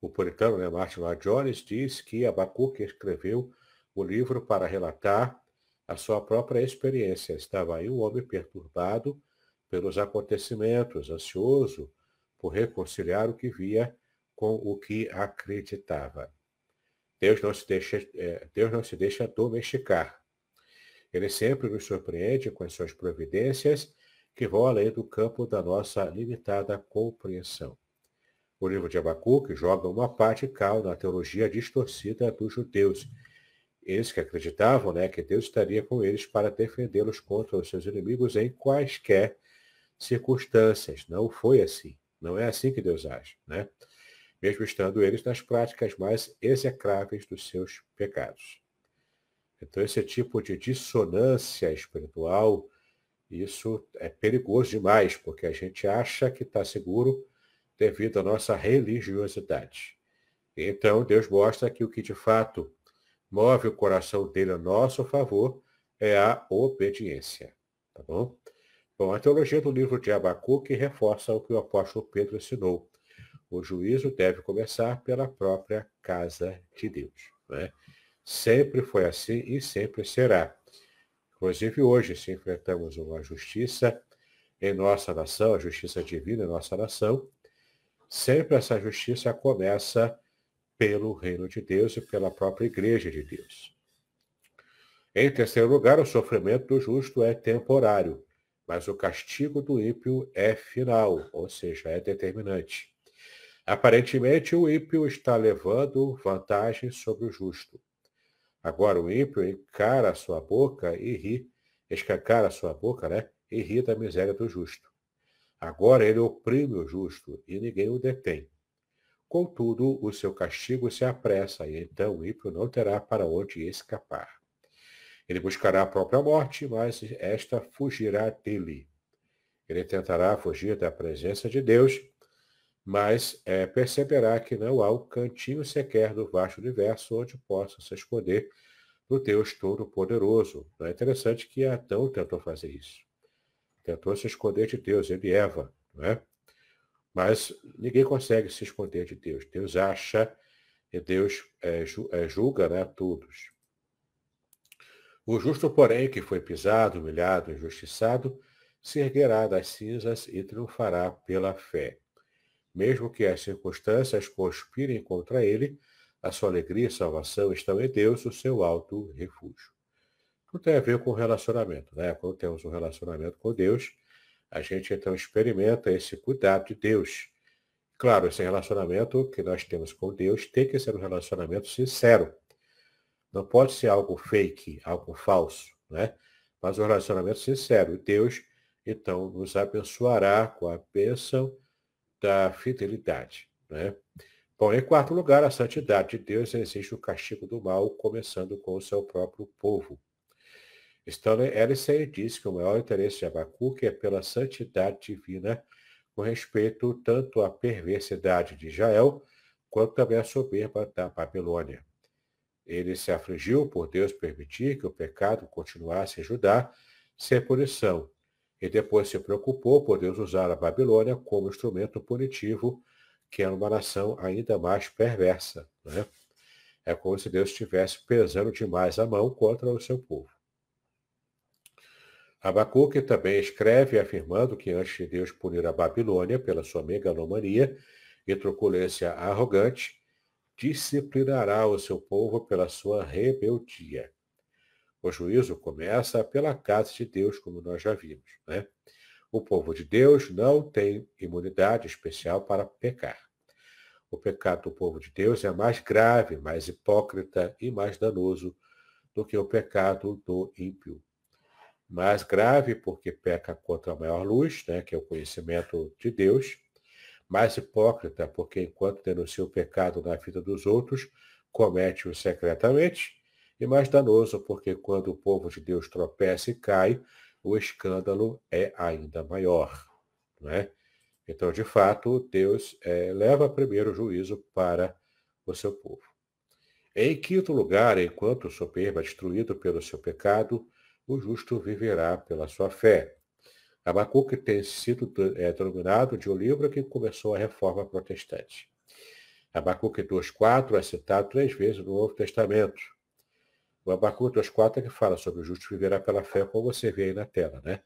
O puritano né, Martin Lloyd Jones diz que Abacuque escreveu o livro para relatar a sua própria experiência. Estava aí um homem perturbado pelos acontecimentos, ansioso por reconciliar o que via com o que acreditava. Deus não se deixa, é, Deus não se deixa domesticar. Ele sempre nos surpreende com as suas providências que vão além do campo da nossa limitada compreensão. O livro de Abacuque joga uma parte cal na teologia distorcida dos judeus eles que acreditavam né, que Deus estaria com eles para defendê-los contra os seus inimigos em quaisquer circunstâncias. Não foi assim. Não é assim que Deus age. Né? Mesmo estando eles nas práticas mais execráveis dos seus pecados. Então, esse tipo de dissonância espiritual Isso é perigoso demais, porque a gente acha que está seguro devido à nossa religiosidade. Então, Deus mostra que o que de fato move o coração dele a nosso favor é a obediência. Tá bom? Bom, a teologia do livro de Abacuque reforça o que o apóstolo Pedro ensinou. O juízo deve começar pela própria casa de Deus. Né? Sempre foi assim e sempre será. Inclusive hoje, se enfrentamos uma justiça em nossa nação, a justiça divina em nossa nação, sempre essa justiça começa pelo reino de Deus e pela própria igreja de Deus. Em terceiro lugar, o sofrimento do justo é temporário, mas o castigo do ímpio é final, ou seja, é determinante. Aparentemente, o ímpio está levando vantagem sobre o justo. Agora o ímpio encara sua boca e ri, escancara sua boca, né? E ri da miséria do justo. Agora ele oprime o justo e ninguém o detém. Contudo, o seu castigo se apressa e então o ímpio não terá para onde escapar. Ele buscará a própria morte, mas esta fugirá dele. Ele tentará fugir da presença de Deus, mas é, perceberá que não há um cantinho sequer do vasto universo onde possa se esconder do Deus Todo-Poderoso. Não é interessante que Adão tentou fazer isso. Tentou se esconder de Deus, ele e Eva, não é? Mas ninguém consegue se esconder de Deus. Deus acha e Deus é, julga né, todos. O justo, porém, que foi pisado, humilhado, injustiçado, se erguerá das cinzas e triunfará pela fé. Mesmo que as circunstâncias conspirem contra ele, a sua alegria e salvação estão em Deus, o seu alto refúgio. Tudo tem a ver com relacionamento, né? Quando temos um relacionamento com Deus, a gente então experimenta esse cuidado de Deus. Claro, esse relacionamento que nós temos com Deus tem que ser um relacionamento sincero. Não pode ser algo fake, algo falso, né? Mas um relacionamento sincero. Deus, então, nos abençoará com a bênção da fidelidade. Né? Bom, em quarto lugar, a santidade de Deus exige o castigo do mal, começando com o seu próprio povo. Stanley Ellison diz que o maior interesse de Abacuque é pela santidade divina com respeito tanto à perversidade de Israel, quanto também à soberba da Babilônia. Ele se afligiu por Deus permitir que o pecado continuasse a Judá sem punição, e depois se preocupou por Deus usar a Babilônia como instrumento punitivo, que era uma nação ainda mais perversa. Né? É como se Deus estivesse pesando demais a mão contra o seu povo. Abacuque também escreve afirmando que antes de Deus punir a Babilônia pela sua megalomania e truculência arrogante, disciplinará o seu povo pela sua rebeldia. O juízo começa pela casa de Deus, como nós já vimos. Né? O povo de Deus não tem imunidade especial para pecar. O pecado do povo de Deus é mais grave, mais hipócrita e mais danoso do que o pecado do ímpio. Mais grave porque peca contra a maior luz, né, que é o conhecimento de Deus. Mais hipócrita porque enquanto denuncia o pecado na vida dos outros, comete-o secretamente e mais danoso, porque quando o povo de Deus tropeça e cai, o escândalo é ainda maior. Né? Então, de fato, Deus é, leva primeiro o juízo para o seu povo. Em quinto lugar, enquanto o soberbo é destruído pelo seu pecado, o justo viverá pela sua fé. Abacuque tem sido é, denominado de o livro que começou a reforma protestante. Abacuque 2.4 é citado três vezes no Novo Testamento. O Abacuque 2.4 é que fala sobre o justo viverá pela fé, como você vê aí na tela, né?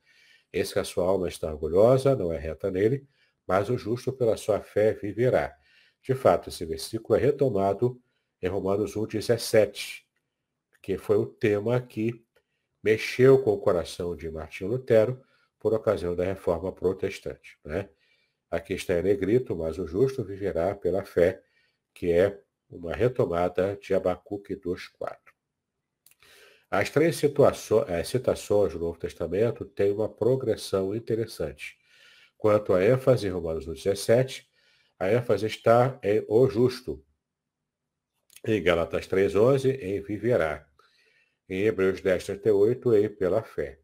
Esse que a sua alma está orgulhosa, não é reta nele, mas o justo pela sua fé viverá. De fato, esse versículo é retomado em Romanos 1,17, que foi o tema que mexeu com o coração de Martinho Lutero por ocasião da reforma protestante. Né? Aqui está em negrito, mas o justo viverá pela fé, que é uma retomada de Abacuque 2,4. As três eh, citações do Novo Testamento têm uma progressão interessante. Quanto à ênfase em Romanos 17, a ênfase está em o justo. Em Galatas 3,11, em viverá. Em Hebreus 10, 38, em pela fé.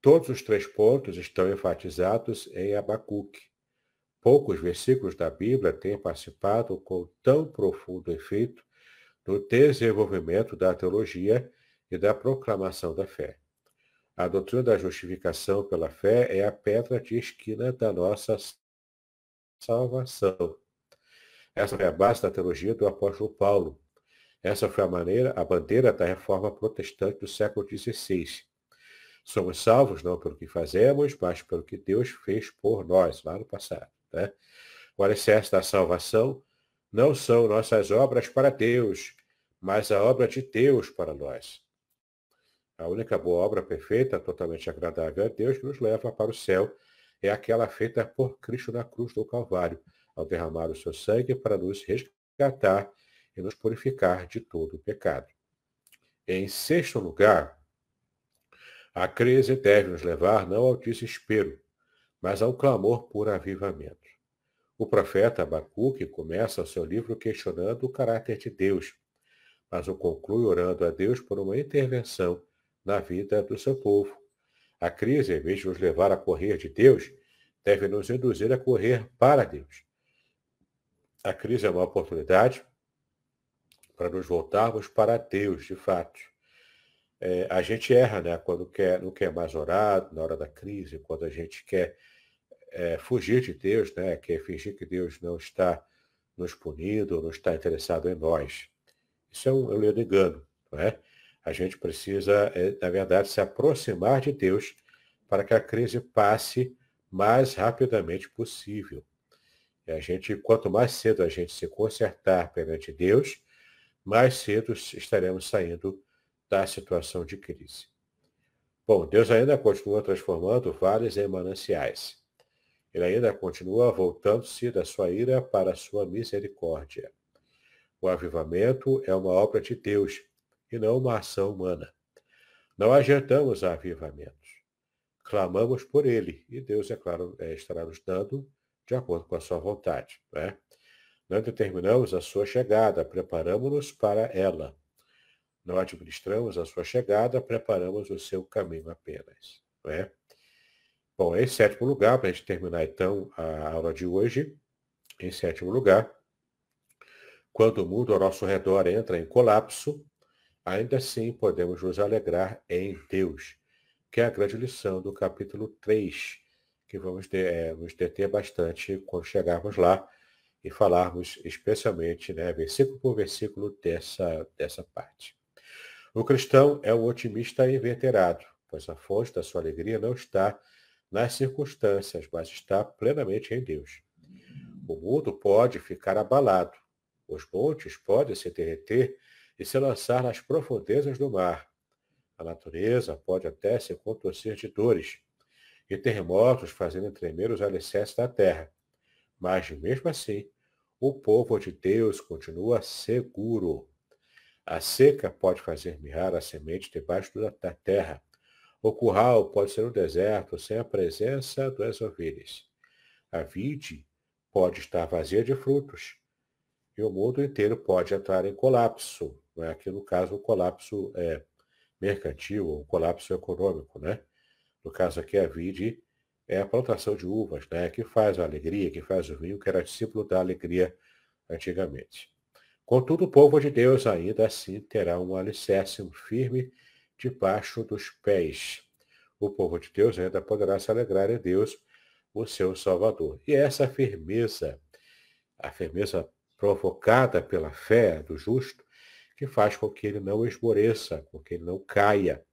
Todos os três pontos estão enfatizados em Abacuque. Poucos versículos da Bíblia têm participado com tão profundo efeito no desenvolvimento da teologia e da proclamação da fé. A doutrina da justificação pela fé é a pedra de esquina da nossa salvação. Essa foi a base da teologia do apóstolo Paulo. Essa foi a maneira, a bandeira da reforma protestante do século XVI. Somos salvos não pelo que fazemos, mas pelo que Deus fez por nós lá no passado. Né? O alicerce da salvação não são nossas obras para Deus, mas a obra de Deus para nós. A única boa obra perfeita, totalmente agradável a Deus, que nos leva para o céu, é aquela feita por Cristo na cruz do Calvário, ao derramar o seu sangue para nos resgatar e nos purificar de todo o pecado. Em sexto lugar, a crise deve nos levar não ao desespero, mas ao clamor por avivamento. O profeta Abacuque começa o seu livro questionando o caráter de Deus, mas o conclui orando a Deus por uma intervenção na vida do seu povo. A crise, em vez de nos levar a correr de Deus, deve nos induzir a correr para Deus. A crise é uma oportunidade para nos voltarmos para Deus, de fato. É, a gente erra, né? Quando quer, não quer mais orar na hora da crise, quando a gente quer é, fugir de Deus, né? Quer fingir que Deus não está nos punindo, não está interessado em nós. Isso é um, é um engano, não é? A gente precisa, é, na verdade, se aproximar de Deus para que a crise passe mais rapidamente possível. E a gente, quanto mais cedo a gente se consertar perante Deus, mais cedo estaremos saindo da situação de crise. Bom, Deus ainda continua transformando vales em mananciais. Ele ainda continua voltando-se da sua ira para a sua misericórdia. O avivamento é uma obra de Deus e não uma ação humana. Não ajeitamos avivamentos. Clamamos por ele e Deus, é claro, é, estará nos dando de acordo com a sua vontade. Né? Não determinamos a sua chegada, preparamos-nos para ela. Não administramos a sua chegada, preparamos o seu caminho apenas. Né? Bom, em sétimo lugar, para a gente terminar então a aula de hoje, em sétimo lugar, quando o mundo ao nosso redor entra em colapso, Ainda assim, podemos nos alegrar em Deus, que é a grande lição do capítulo 3, que vamos, de, é, nos deter bastante quando chegarmos lá e falarmos especialmente, né, versículo por versículo, dessa, dessa parte. O cristão é um otimista inveterado, pois a fonte da sua alegria não está nas circunstâncias, mas está plenamente em Deus. O mundo pode ficar abalado, os montes podem se derreter e se lançar nas profundezas do mar. A natureza pode até se contorcer de dores, e terremotos fazendo tremer os alicerces da terra. Mas, mesmo assim, o povo de Deus continua seguro. A seca pode fazer mirrar a semente debaixo da terra. O curral pode ser um deserto sem a presença das ovelhas. A vide pode estar vazia de frutos. E o mundo inteiro pode entrar em colapso, é? Aqui, no caso, o colapso é, mercantil, o colapso econômico. Né? No caso aqui, a vide é a plantação de uvas, né? que faz a alegria, que faz o vinho, que era discípulo da alegria antigamente. Contudo, o povo de Deus ainda assim terá um alicerce firme debaixo dos pés. O povo de Deus ainda poderá se alegrar em Deus, o seu Salvador. E essa firmeza, a firmeza provocada pela fé do justo, que faz com que ele não esmoreça, com que ele não caia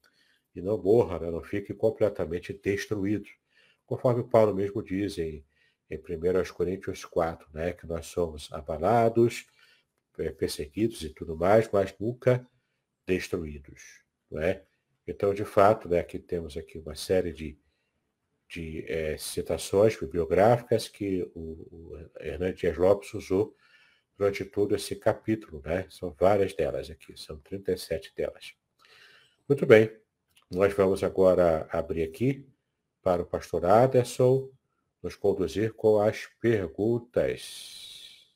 e não morra, né? não fique completamente destruído. Conforme Paulo mesmo diz em, em 1 Coríntios 4, né? que nós somos abalados, é, perseguidos e tudo mais, mas nunca destruídos. Não é? Então, de fato, né, aqui temos aqui uma série de, de é, citações bibliográficas que o, o Hernandes Lopes usou durante todo esse capítulo, né? São várias delas aqui, são 37 delas. Muito bem, nós vamos agora abrir aqui para o pastor Aderson nos conduzir com as perguntas.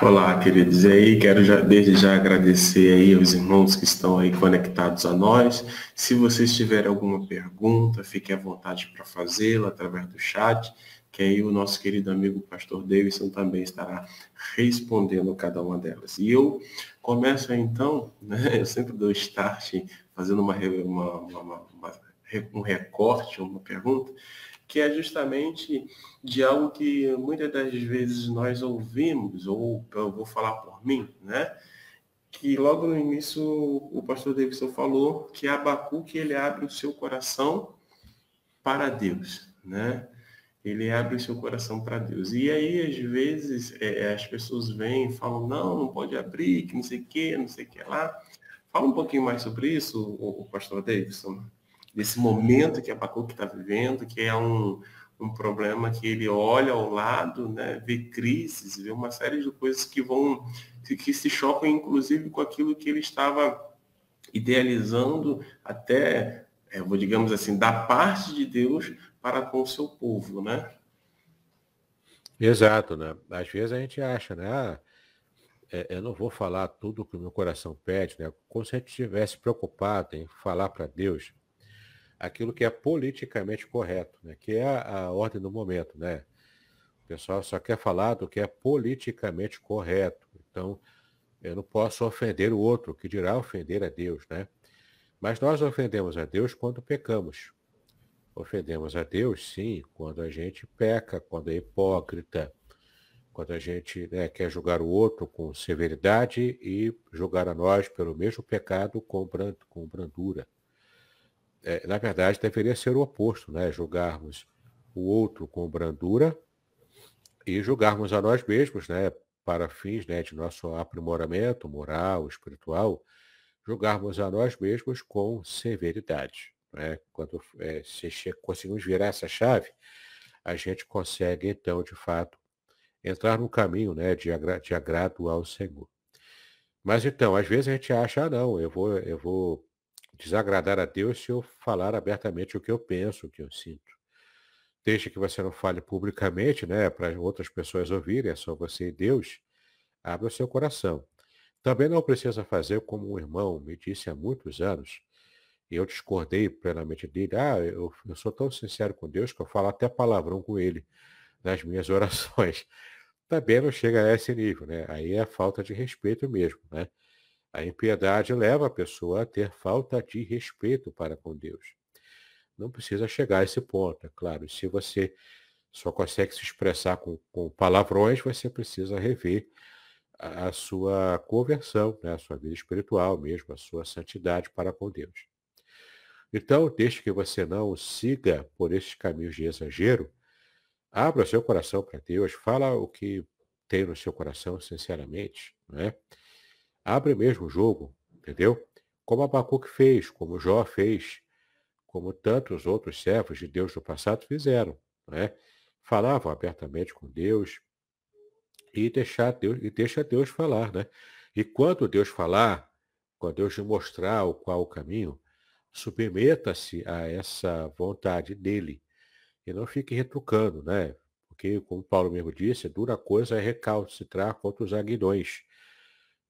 Olá, queridos. E aí, quero já, desde já agradecer aí aos irmãos que estão aí conectados a nós. Se vocês tiverem alguma pergunta, fique à vontade para fazê-la através do chat, que aí o nosso querido amigo pastor Davidson também estará respondendo cada uma delas. E eu começo então, né, eu sempre dou start fazendo uma, uma, uma, uma um recorte, uma pergunta, que é justamente de algo que muitas das vezes nós ouvimos, ou eu vou falar por mim, né? Que logo no início o pastor Davidson falou que Abacuque ele abre o seu coração para Deus, né? Ele abre o seu coração para Deus. E aí, às vezes, é, é, as pessoas vêm e falam, não, não pode abrir, que não sei o que, não sei o que lá. Fala um pouquinho mais sobre isso, o, o pastor Davidson desse momento que Abacuque está vivendo, que é um, um problema que ele olha ao lado, né, vê crises, vê uma série de coisas que vão, que se chocam, inclusive, com aquilo que ele estava idealizando até, é, vou digamos assim, da parte de Deus para com o seu povo, né? Exato, né? Às vezes a gente acha, né? É, eu não vou falar tudo que o meu coração pede, né? Como se a gente estivesse preocupado em falar para Deus aquilo que é politicamente correto, né? que é a, a, ordem do momento. Né? O pessoal só quer falar do que é politicamente correto. Então, eu não posso ofender o outro, que dirá ofender a Deus. Né? Mas nós ofendemos a Deus quando pecamos. Ofendemos a Deus, sim, quando a gente peca, quando é hipócrita, quando a gente né, quer julgar o outro com severidade e julgar a nós pelo mesmo pecado com, com brandura é, na verdade, deveria ser o oposto, né? Julgarmos o outro com brandura e julgarmos a nós mesmos, né? Para fins né, de nosso aprimoramento moral, espiritual, julgarmos a nós mesmos com severidade. Né? Quando é, se conseguimos virar essa chave, a gente consegue, então, de fato, entrar no caminho né, de, agra de agrado ao Senhor. Mas então, às vezes a gente acha, ah, não, eu vou, eu vou desagradar a Deus se eu falar abertamente o que eu penso, o que eu sinto. Desde que você não fale publicamente, né, para outras pessoas ouvirem, é só você e Deus, abra o seu coração. Também não precisa fazer como um irmão me disse há muitos anos, e eu discordei plenamente dele. Ah, eu, eu sou tão sincero com Deus que eu falo até palavrão com ele nas minhas orações. Também não chega a esse nível, né? Aí é falta de respeito mesmo, né? A impiedade leva a pessoa a ter falta de respeito para com Deus. Não precisa chegar a esse ponto, é claro. Se você só consegue se expressar com, com palavrões, você precisa rever a, a sua conversão, né? a sua vida espiritual mesmo, a sua santidade para com Deus. Então, desde que você não siga por esses caminhos de exagero, abra seu coração para Deus, fala o que tem no seu coração, sinceramente, não é? Abre mesmo o jogo, entendeu? Como Abacuque fez, como Jó fez, como tantos outros servos de Deus do passado fizeram. Né? Falavam abertamente com Deus e, deixar Deus, e deixa Deus falar. Né? E quando Deus falar, quando Deus te mostrar o qual o caminho, submeta-se a essa vontade dele e não fique retrucando, né? Porque, como Paulo mesmo disse, dura coisa é recalcitrar contra os aguilhões.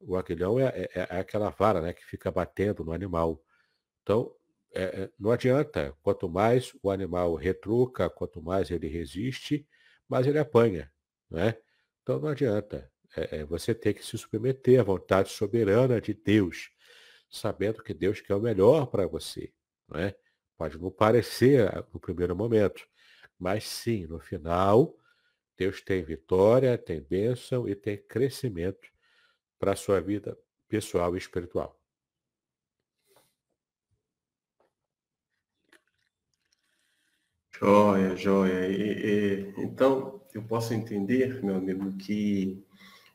O aguilhão é, é, é, aquela vara né, que fica batendo no animal. Então, é, é, não adianta. Quanto mais o animal retruca, quanto mais ele resiste, mais ele apanha. Né? Então, não adianta. É, é, você tem que se submeter à vontade soberana de Deus, sabendo que Deus quer o melhor para você. Né? Pode não parecer no primeiro momento, mas sim, no final, Deus tem vitória, tem bênção e tem crescimento para a sua vida pessoal e espiritual. Joia, joia. E, e, então, eu posso entender, meu amigo, que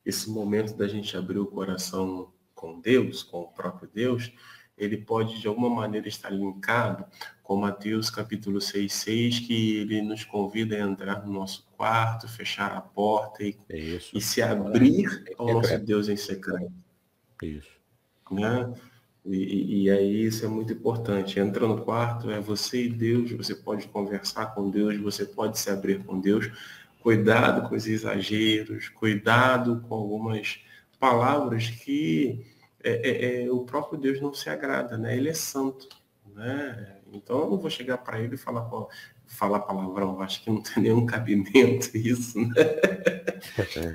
esse momento da gente abrir o coração com Deus, com o próprio Deus, ele pode de alguma maneira estar linkado com Mateus capítulo 6, 6, que ele nos convida a entrar no nosso quarto, fechar a porta e, é e se abrir ao nosso Deus em secreto. Isso. Né? E, e, aí isso é muito importante. Entra no quarto, é você e Deus, você pode conversar com Deus, você pode se abrir com Deus, cuidado com os exageros, cuidado com algumas palavras que é, é, é, o próprio Deus não se agrada, né? Ele é santo, né? Então eu não vou chegar para ele e falar, falar palavrão, acho que não tem nenhum cabimento isso, né?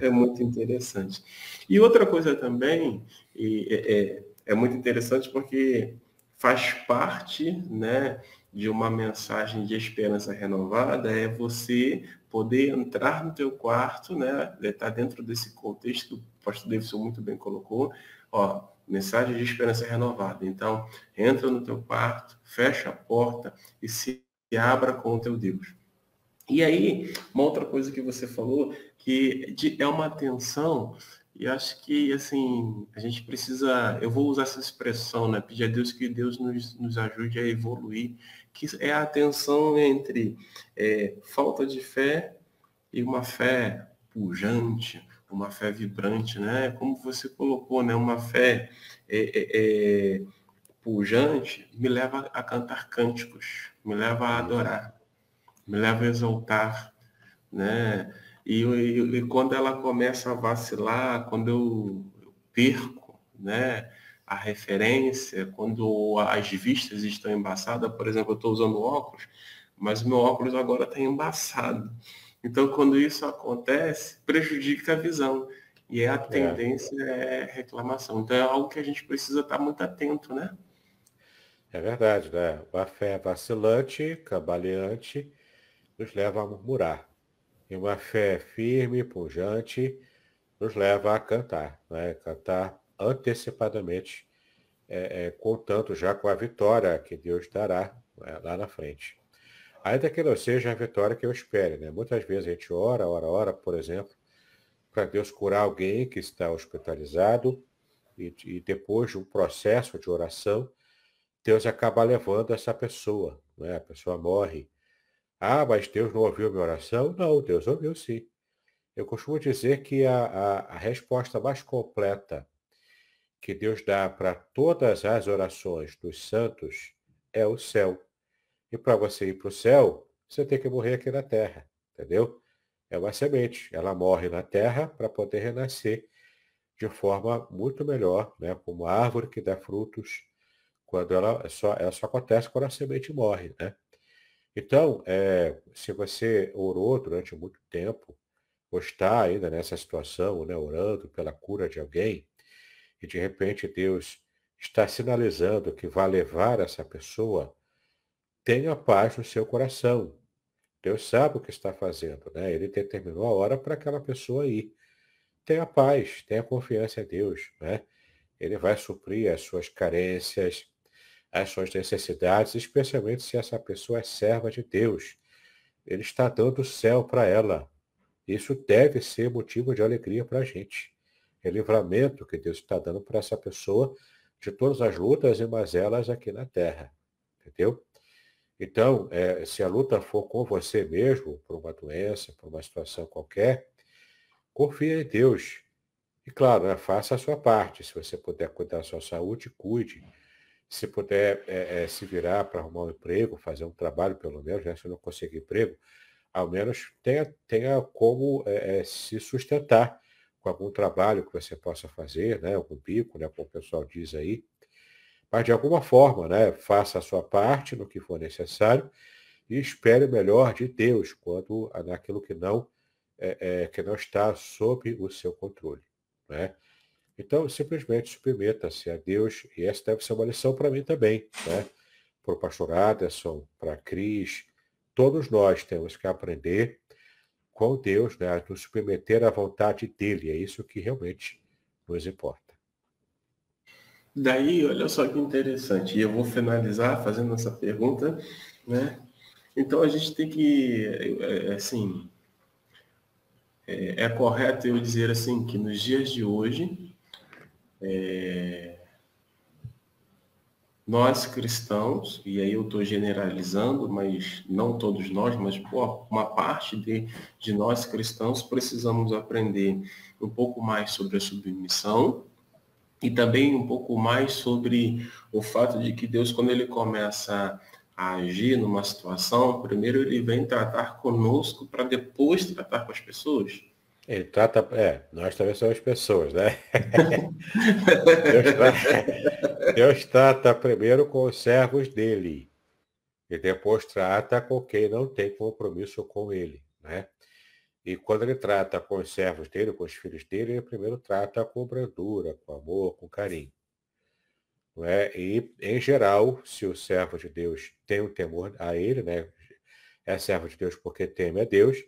É muito interessante. E outra coisa também, é, é, é muito interessante porque faz parte, né, de uma mensagem de esperança renovada é você poder entrar no teu quarto, né? Está dentro desse contexto que o pastor Davidson muito bem colocou, ó, mensagem de esperança renovada. Então, entra no teu quarto, fecha a porta e se abra com o teu Deus. E aí, uma outra coisa que você falou, que é uma atenção e acho que, assim, a gente precisa, eu vou usar essa expressão, né? Pedir a Deus que Deus nos, nos ajude a evoluir, que é a tensão entre é, falta de fé e uma fé pujante, uma fé vibrante, né? Como você colocou, né? Uma fé é, é, é pujante me leva a cantar cânticos, me leva a adorar, me leva a exaltar, né? E, e, e, quando ela começa a vacilar, quando eu, eu perco né, a referência, quando as vistas estão embaçadas, por exemplo, eu estou usando óculos, mas o meu óculos agora está embaçado. Então, quando isso acontece, prejudica a visão. E a é. tendência é. é reclamação. Então, é algo que a gente precisa estar muito atento, né? É verdade, né? A fé vacilante, cambaleante, nos leva a murmurar. E uma fé firme, pujante, nos leva a cantar, né? cantar antecipadamente, é, é, contando já com a vitória que Deus dará né? lá na frente. Ainda que não seja a vitória que eu espere. Né? Muitas vezes a gente ora, ora, ora, por exemplo, para Deus curar alguém que está hospitalizado, e, e, depois de um processo de oração, Deus acaba levando essa pessoa, né? a pessoa morre, ah, mas Deus não ouviu minha oração? Não, Deus ouviu sim. Eu costumo dizer que a, a, a resposta mais completa que Deus dá para todas as orações dos santos é o céu. E para você ir para o céu, você tem que morrer aqui na terra, entendeu? É uma semente. Ela morre na terra para poder renascer de forma muito melhor, né? como a árvore que dá frutos, quando ela só, ela só acontece quando a semente morre, né? Então, é, se você orou durante muito tempo, ou está ainda nessa situação, né, orando pela cura de alguém, e de repente Deus está sinalizando que vai levar essa pessoa, tenha paz no seu coração. Deus sabe o que está fazendo, né? Ele determinou a hora para aquela pessoa ir. Tenha paz, tenha confiança em Deus, né? Ele vai suprir as suas carências, as suas necessidades, especialmente se essa pessoa é serva de Deus. Ele está dando o céu para ela. Isso deve ser motivo de alegria para a gente. É livramento que Deus está dando para essa pessoa de todas as lutas e mazelas aqui na terra. Entendeu? Então, é, se a luta for com você mesmo, por uma doença, por uma situação qualquer, confie em Deus. E claro, né, faça a sua parte. Se você puder cuidar da sua saúde, cuide se puder é, é, se virar para arrumar um emprego, fazer um trabalho pelo menos, né? se não conseguir emprego, ao menos tenha, tenha como é, se sustentar com algum trabalho que você possa fazer, né? algum bico, né? como o pessoal diz aí. Mas de alguma forma, né? faça a sua parte no que for necessário e espere o melhor de Deus quando naquilo que não, é, que não está sob o seu controle. Né? Então, simplesmente submeta-se a Deus, e essa deve ser uma lição para mim também, né? Para o pastor Aderson, para a Cris, todos nós temos que aprender com Deus, né? Nos submeter à vontade dele, é isso que realmente nos importa. Daí, olha só que interessante, e eu vou finalizar fazendo essa pergunta, né? Então a gente tem que, é, é, assim, é, é correto eu dizer assim que nos dias de hoje é, nós cristãos, e aí eu estou generalizando, mas não todos nós, mas pô, uma parte de, de nós cristãos precisamos aprender um pouco mais sobre a submissão e também um pouco mais sobre o fato de que Deus, quando ele começa a agir numa situação, primeiro ele vem tratar conosco para depois tratar com as pessoas? Ele trata, é, nós também somos pessoas, né? Deus, trata, Deus trata primeiro com os servos dele e depois trata com quem não tem compromisso com ele, né? E quando ele trata com os servos dele, com os filhos dele, ele primeiro trata com brandura, com amor, com carinho. Não é? E, em geral, se o servo de Deus tem um temor a ele, né? é servo de Deus porque teme a Deus,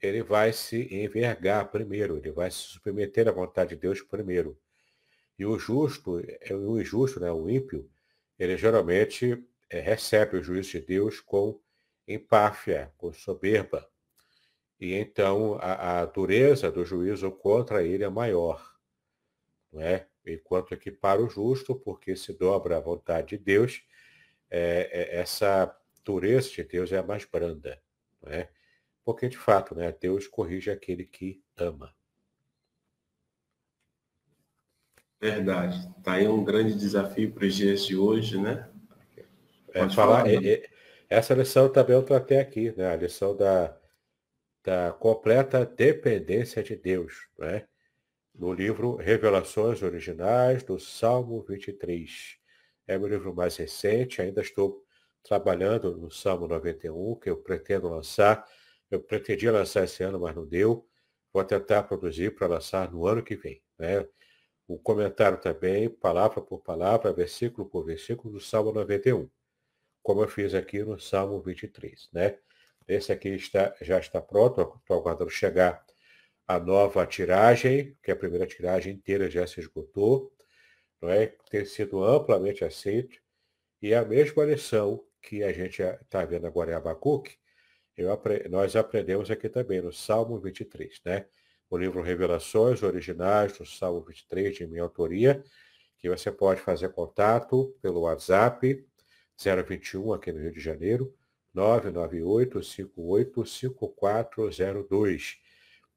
ele vai se envergar primeiro, ele vai se submeter à vontade de Deus primeiro. E o justo, é, o injusto, né, o ímpio, ele geralmente é, recebe o juízo de Deus com empáfia, com soberba. E então a, a dureza do juízo contra ele é maior. Não é? Enquanto que para o justo, porque se dobra à vontade de Deus, é, é, essa dureza de Deus é a mais branda. Não é? Porque, de fato, né, Deus corrige aquele que ama. Verdade. Está aí um grande desafio para os dias de hoje, né? É, falar, é, é, essa lição também eu tratei aqui, né? A lição da, da completa dependência de Deus, né? No livro Revelações Originais, do Salmo 23. É meu livro mais recente, ainda estou trabalhando no Salmo 91, que eu pretendo lançar eu pretendia lançar esse ano, mas não deu. Vou tentar produzir para lançar no ano que vem. Né? O comentário também, palavra por palavra, versículo por versículo, do Salmo 91, como eu fiz aqui no Salmo 23. Né? Esse aqui está, já está pronto, estou aguardando chegar a nova tiragem, que a primeira tiragem inteira já se esgotou, não é? tem sido amplamente aceito, e a mesma lição que a gente está vendo agora em Abacuque, nós aprendemos aqui também no Salmo 23, né? O livro Revelações Originais do Salmo 23, de minha autoria, que você pode fazer contato pelo WhatsApp 021 aqui no Rio de Janeiro, 998-585402.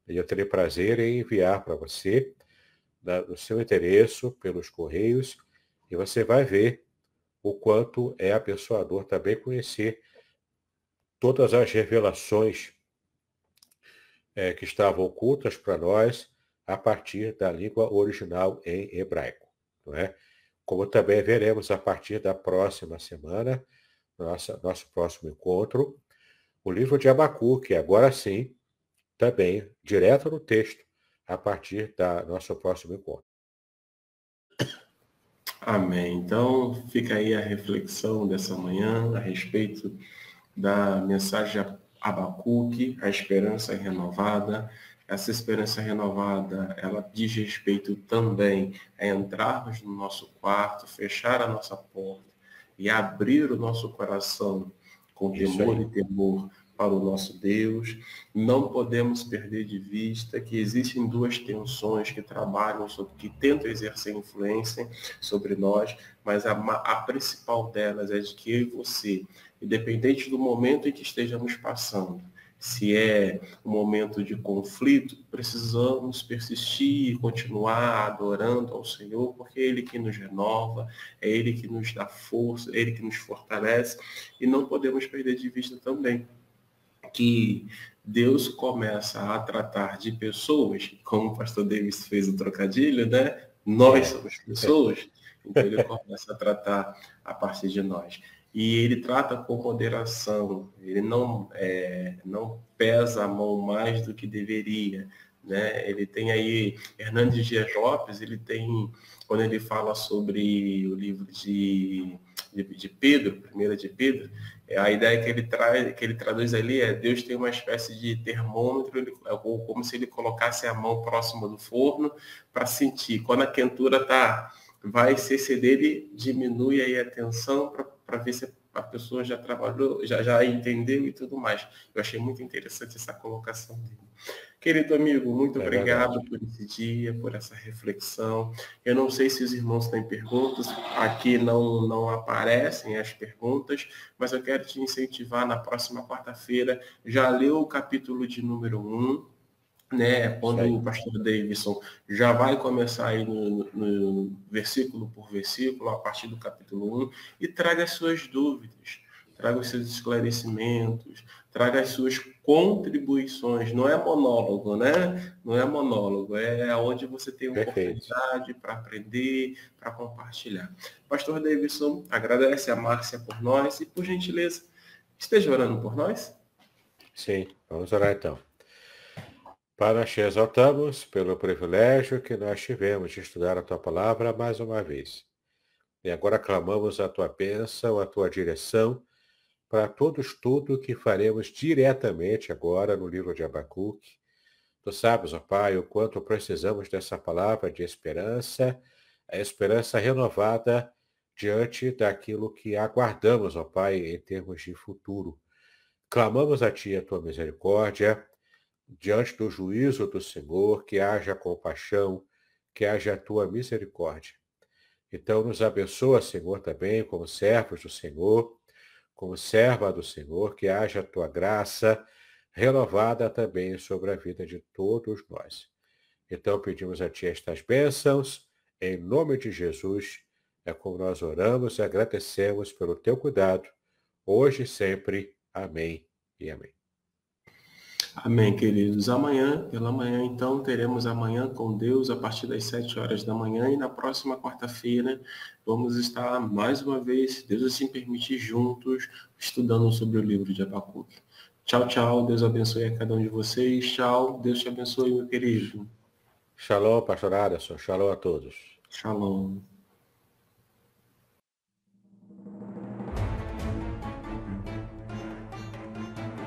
E eu terei prazer em enviar para você o seu endereço pelos correios e você vai ver o quanto é abençoador também conhecer todas as revelações é, que estavam ocultas para nós a partir da língua original em hebraico. Não é? Como também veremos a partir da próxima semana, nossa, nosso próximo encontro, o livro de Abacuque, agora sim, também direto no texto, a partir da nosso próximo encontro. Amém. Então, fica aí a reflexão dessa manhã a respeito da mensagem Abacuque, a esperança renovada. Essa esperança renovada, ela diz respeito também a entrarmos no nosso quarto, fechar a nossa porta e abrir o nosso coração com temor e temor para o nosso Deus. Não podemos perder de vista que existem duas tensões que trabalham, sobre, que tentam exercer influência sobre nós, mas a, a principal delas é de que eu e você independente do momento em que estejamos passando. Se é um momento de conflito, precisamos persistir e continuar adorando ao Senhor, porque é Ele que nos renova, é Ele que nos dá força, é Ele que nos fortalece, e não podemos perder de vista também que Deus começa a tratar de pessoas, como o pastor Davis fez o trocadilho, né? Nós somos pessoas, então ele começa a tratar a partir de nós e ele trata com moderação, ele não, é, não pesa a mão mais do que deveria. Né? Ele tem aí, Hernandes Dias Lopes, ele tem, quando ele fala sobre o livro de, de, de Pedro, primeira de Pedro, é, a ideia que ele, traz, que ele traduz ali é Deus tem uma espécie de termômetro, ele, ou como se ele colocasse a mão próxima do forno para sentir. Quando a quentura está vai se exceder, ele diminui aí a tensão para ver se a pessoa já trabalhou, já, já entendeu e tudo mais. Eu achei muito interessante essa colocação dele. Querido amigo, muito é obrigado verdade. por esse dia, por essa reflexão. Eu não sei se os irmãos têm perguntas, aqui não, não aparecem as perguntas, mas eu quero te incentivar na próxima quarta-feira. Já leu o capítulo de número 1, né, quando o pastor Davidson já vai começar aí no, no, versículo por versículo, a partir do capítulo 1, e traga as suas dúvidas. traga os seus esclarecimentos, traga as suas contribuições. Não é monólogo, né? Não é monólogo, é onde você tem uma Perfeito. oportunidade para aprender, para compartilhar. Pastor Davidson, agradece a Márcia por nós e, por gentileza, esteja orando por nós. Sim, vamos orar então. Nós te exaltamos pelo privilégio que nós tivemos de estudar a tua palavra mais uma vez. E agora clamamos a tua bênção, a tua direção para todo estudo que faremos diretamente agora no livro de Abacuque. Tu sabes, ó Pai, o quanto precisamos dessa palavra de esperança, a esperança renovada diante daquilo que aguardamos, ó Pai, em termos de futuro. Clamamos a Ti a Tua misericórdia, diante do juízo do Senhor, que haja compaixão, que haja a Tua misericórdia. Então nos abençoa, Senhor, também como servos do Senhor, como serva do Senhor, que haja a Tua graça renovada também sobre a vida de todos nós. Então pedimos a Ti estas bênçãos, em nome de Jesus, é como nós oramos e agradecemos pelo Teu cuidado, hoje e sempre. Amém e amém. Amém, queridos. Amanhã, pela manhã, então, teremos amanhã com Deus a partir das 7 horas da manhã e na próxima quarta-feira vamos estar mais uma vez, Deus assim permitir, juntos, estudando sobre o livro de Abacuque. Tchau, tchau. Deus abençoe a cada um de vocês. Tchau. Deus te abençoe, meu querido. Shalom, pastor Aderson. Shalom a todos. Shalom.